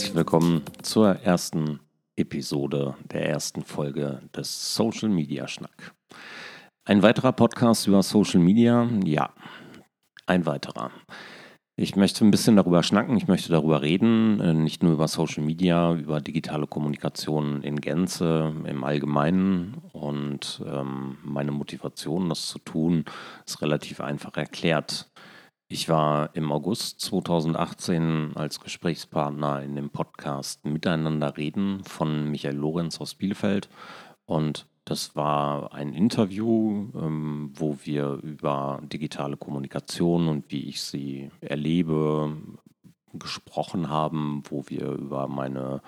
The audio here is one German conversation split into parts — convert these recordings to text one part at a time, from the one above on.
herzlich willkommen zur ersten Episode der ersten Folge des Social Media Schnack. Ein weiterer Podcast über Social Media? Ja, ein weiterer. Ich möchte ein bisschen darüber schnacken, ich möchte darüber reden, äh, nicht nur über Social Media, über digitale Kommunikation in Gänze, im Allgemeinen. Und ähm, meine Motivation, das zu tun, ist relativ einfach erklärt. Ich war im August 2018 als Gesprächspartner in dem Podcast Miteinander reden von Michael Lorenz aus Bielefeld und das war ein Interview, ähm, wo wir über digitale Kommunikation und wie ich sie erlebe gesprochen haben, wo wir über meine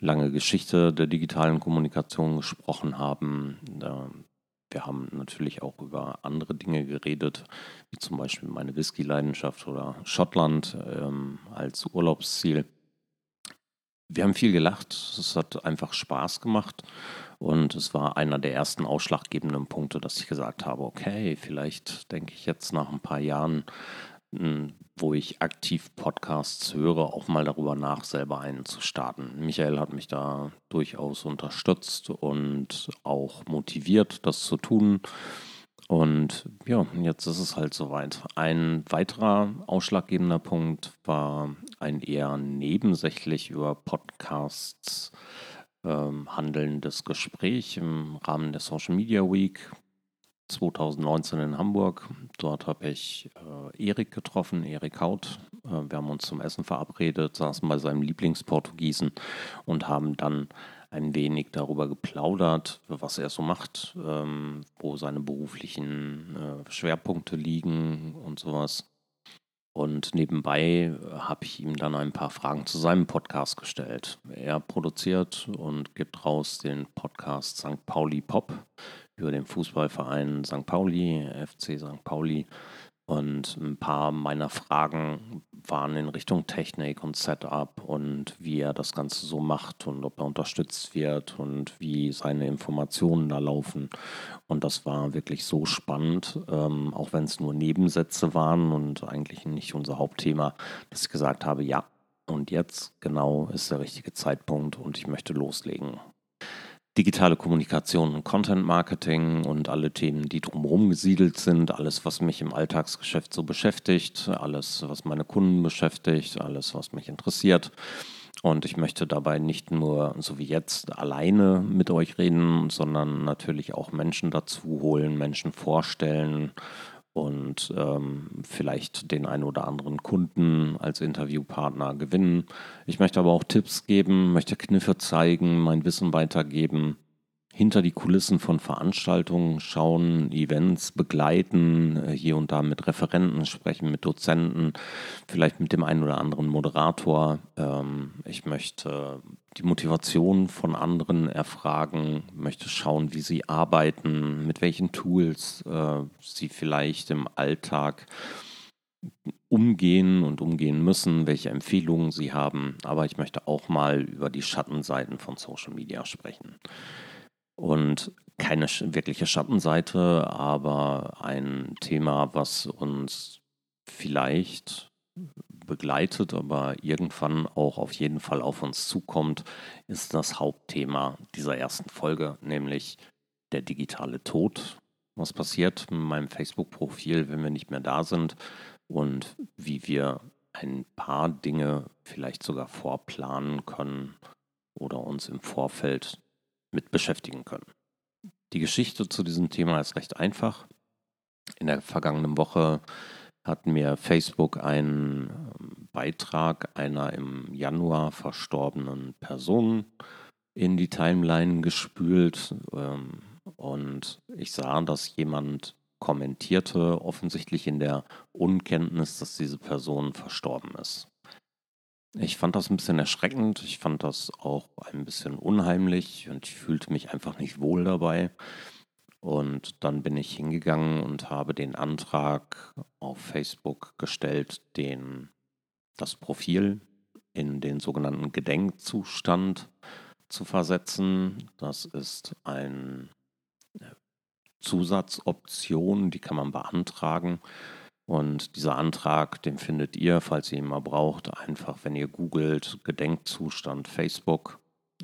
lange Geschichte der digitalen Kommunikation gesprochen haben. Wir haben natürlich auch über andere Dinge geredet, wie zum Beispiel meine Whisky-Leidenschaft oder Schottland ähm, als Urlaubsziel. Wir haben viel gelacht, es hat einfach Spaß gemacht und es war einer der ersten ausschlaggebenden Punkte, dass ich gesagt habe, okay, vielleicht denke ich jetzt nach ein paar Jahren wo ich aktiv Podcasts höre, auch mal darüber nach, selber einen zu starten. Michael hat mich da durchaus unterstützt und auch motiviert, das zu tun. Und ja, jetzt ist es halt soweit. Ein weiterer ausschlaggebender Punkt war ein eher nebensächlich über Podcasts ähm, handelndes Gespräch im Rahmen der Social Media Week. 2019 in Hamburg. Dort habe ich äh, Erik getroffen, Erik Haut. Äh, wir haben uns zum Essen verabredet, saßen bei seinem Lieblingsportugiesen und haben dann ein wenig darüber geplaudert, was er so macht, ähm, wo seine beruflichen äh, Schwerpunkte liegen und sowas. Und nebenbei habe ich ihm dann ein paar Fragen zu seinem Podcast gestellt. Er produziert und gibt raus den Podcast St. Pauli Pop über den Fußballverein St. Pauli, FC St. Pauli. Und ein paar meiner Fragen waren in Richtung Technik und Setup und wie er das Ganze so macht und ob er unterstützt wird und wie seine Informationen da laufen. Und das war wirklich so spannend, ähm, auch wenn es nur Nebensätze waren und eigentlich nicht unser Hauptthema, dass ich gesagt habe, ja, und jetzt genau ist der richtige Zeitpunkt und ich möchte loslegen digitale Kommunikation und Content Marketing und alle Themen, die drumherum gesiedelt sind, alles, was mich im Alltagsgeschäft so beschäftigt, alles, was meine Kunden beschäftigt, alles, was mich interessiert. Und ich möchte dabei nicht nur, so wie jetzt, alleine mit euch reden, sondern natürlich auch Menschen dazu holen, Menschen vorstellen und ähm, vielleicht den einen oder anderen Kunden als Interviewpartner gewinnen. Ich möchte aber auch Tipps geben, möchte Kniffe zeigen, mein Wissen weitergeben hinter die Kulissen von Veranstaltungen schauen, Events begleiten, äh, hier und da mit Referenten sprechen, mit Dozenten, vielleicht mit dem einen oder anderen Moderator. Ähm, ich möchte die Motivation von anderen erfragen, möchte schauen, wie sie arbeiten, mit welchen Tools äh, sie vielleicht im Alltag umgehen und umgehen müssen, welche Empfehlungen sie haben. Aber ich möchte auch mal über die Schattenseiten von Social Media sprechen und keine wirkliche Schattenseite, aber ein Thema, was uns vielleicht begleitet, aber irgendwann auch auf jeden Fall auf uns zukommt, ist das Hauptthema dieser ersten Folge, nämlich der digitale Tod. Was passiert mit meinem Facebook-Profil, wenn wir nicht mehr da sind und wie wir ein paar Dinge vielleicht sogar vorplanen können oder uns im Vorfeld mit beschäftigen können. Die Geschichte zu diesem Thema ist recht einfach. In der vergangenen Woche hat mir Facebook einen ähm, Beitrag einer im Januar verstorbenen Person in die Timeline gespült ähm, und ich sah, dass jemand kommentierte, offensichtlich in der Unkenntnis, dass diese Person verstorben ist. Ich fand das ein bisschen erschreckend. Ich fand das auch ein bisschen unheimlich und ich fühlte mich einfach nicht wohl dabei. Und dann bin ich hingegangen und habe den Antrag auf Facebook gestellt, den, das Profil in den sogenannten Gedenkzustand zu versetzen. Das ist eine Zusatzoption, die kann man beantragen Und dieser Antrag, den findet ihr, falls ihr ihn mal braucht, einfach, wenn ihr googelt Gedenkzustand Facebook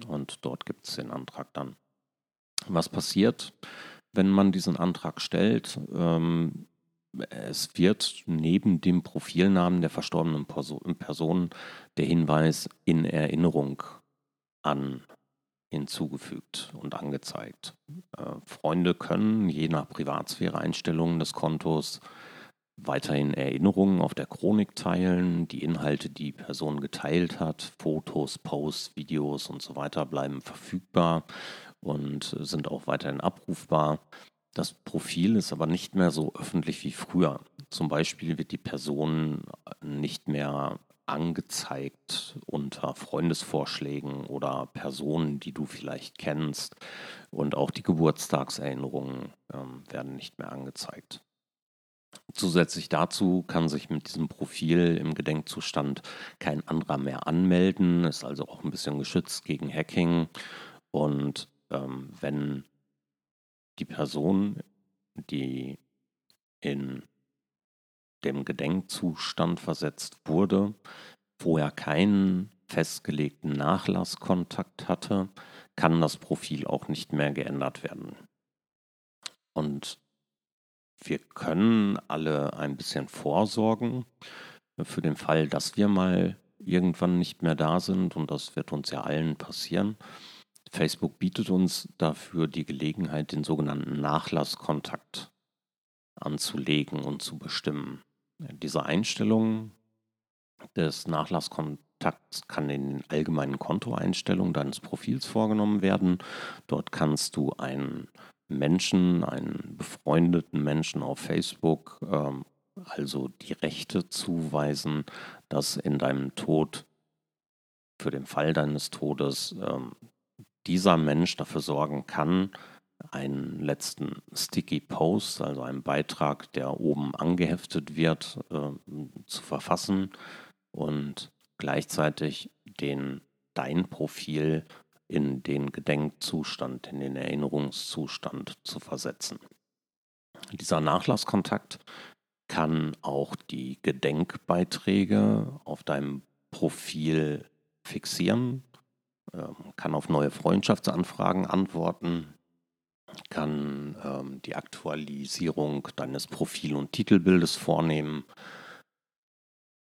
und dort gibt es den Antrag dann. Was passiert, wenn man diesen Antrag stellt? Ähm, es wird neben dem Profilnamen der verstorbenen Person der Hinweis in Erinnerung an hinzugefügt und angezeigt. Äh, Freunde können je nach Privatsphäre-Einstellungen des Kontos weiterhin Erinnerungen auf der Chronik teilen. Die Inhalte, die Person geteilt hat, Fotos, Posts, Videos und so weiter bleiben verfügbar und sind auch weiterhin abrufbar. Das Profil ist aber nicht mehr so öffentlich wie früher. Zum Beispiel wird die Person nicht mehr angezeigt unter Freundesvorschlägen oder Personen, die du vielleicht kennst. Und auch die Geburtstagserinnerungen ähm, werden nicht mehr angezeigt. Zusätzlich dazu kann sich mit diesem Profil im Gedenkzustand kein anderer mehr anmelden, ist also auch ein bisschen geschützt gegen Hacking. Und ähm, wenn die Person, die in dem Gedenkzustand versetzt wurde, vorher keinen festgelegten Nachlasskontakt hatte, kann das Profil auch nicht mehr geändert werden. Und wir können alle ein bisschen vorsorgen für den Fall, dass wir mal irgendwann nicht mehr da sind und das wird uns ja allen passieren. Facebook bietet uns dafür die Gelegenheit, den sogenannten Nachlasskontakt anzulegen und zu bestimmen. Diese Einstellung des Nachlasskontakts kann in den allgemeinen Kontoeinstellungen deines Profils vorgenommen werden. Dort kannst du einen Menschen, einen befreundeten Menschen auf Facebook, ähm, also die Rechte zuweisen, dass in deinem Tod, für den Fall deines Todes, ähm, dieser Mensch dafür sorgen kann, einen letzten Sticky Post, also einen Beitrag, der oben angeheftet wird, äh, zu verfassen und gleichzeitig den dein Profil in den Gedenkzustand, in den Erinnerungszustand zu versetzen. Dieser Nachlasskontakt kann auch die Gedenkbeiträge auf deinem Profil fixieren, ähm, kann auf neue Freundschaftsanfragen antworten, kann ähm, die Aktualisierung deines Profil- und Titelbildes vornehmen.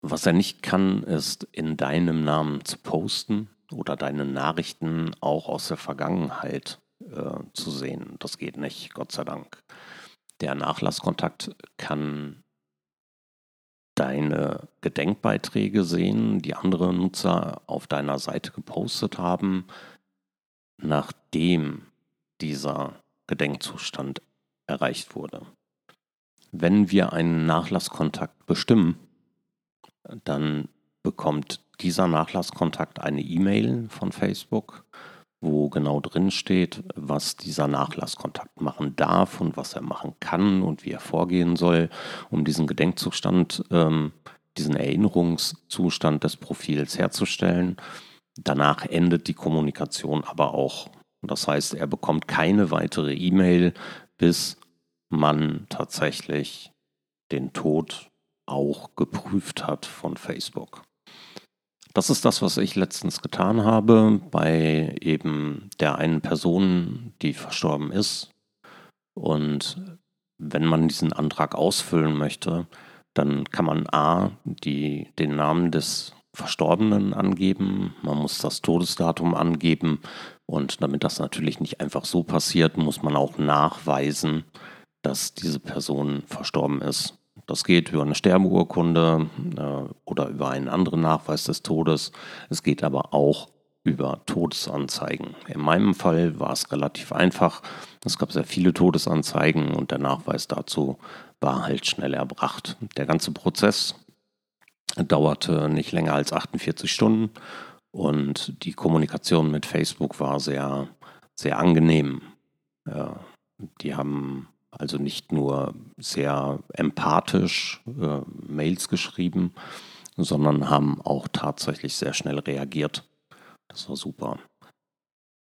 Was er nicht kann, ist in deinem Namen zu posten oder deine Nachrichten auch aus der Vergangenheit äh, zu sehen. Das geht nicht, Gott sei Dank. Der Nachlasskontakt kann deine Gedenkbeiträge sehen, die andere Nutzer auf deiner Seite gepostet haben, nachdem dieser Gedenkzustand erreicht wurde. Wenn wir einen Nachlasskontakt bestimmen, dann bekommt dieser Nachlasskontakt eine E-Mail von Facebook, wo genau drin steht, was dieser Nachlasskontakt machen darf und was er machen kann und wie er vorgehen soll, um diesen Gedenkzustand, ähm, diesen Erinnerungszustand des Profils herzustellen. Danach endet die Kommunikation aber auch. Das heißt, er bekommt keine weitere E-Mail, bis man tatsächlich den Tod auch geprüft hat von Facebook. Das ist das, was ich letztens getan habe bei eben der einen Person, die verstorben ist. Und wenn man diesen Antrag ausfüllen möchte, dann kann man A, die, den Namen des Verstorbenen angeben, man muss das Todesdatum angeben und damit das natürlich nicht einfach so passiert, muss man auch nachweisen, dass diese Person verstorben ist. Das geht über eine Sterbeurkunde äh, oder über einen anderen Nachweis des Todes. Es geht aber auch über Todesanzeigen. In meinem Fall war es relativ einfach. Es gab sehr viele Todesanzeigen und der Nachweis dazu war halt schnell erbracht. Der ganze Prozess dauerte nicht länger als 48 Stunden und die Kommunikation mit Facebook war sehr, sehr angenehm. Ja, die haben also nicht nur sehr empathisch äh, Mails geschrieben, sondern haben auch tatsächlich sehr schnell reagiert. Das war super.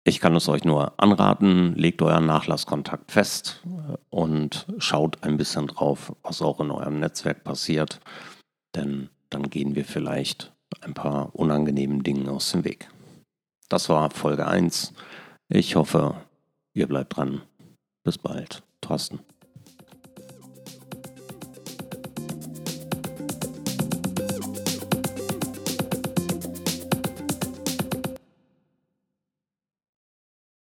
Ich kann es euch nur anraten, legt euren Nachlasskontakt fest und schaut ein bisschen drauf, was auch in eurem Netzwerk passiert, denn dann gehen wir vielleicht ein paar unangenehmen Dingen aus dem Weg. Das war Folge 1. Ich hoffe, ihr bleibt dran. Bis bald. podkasten.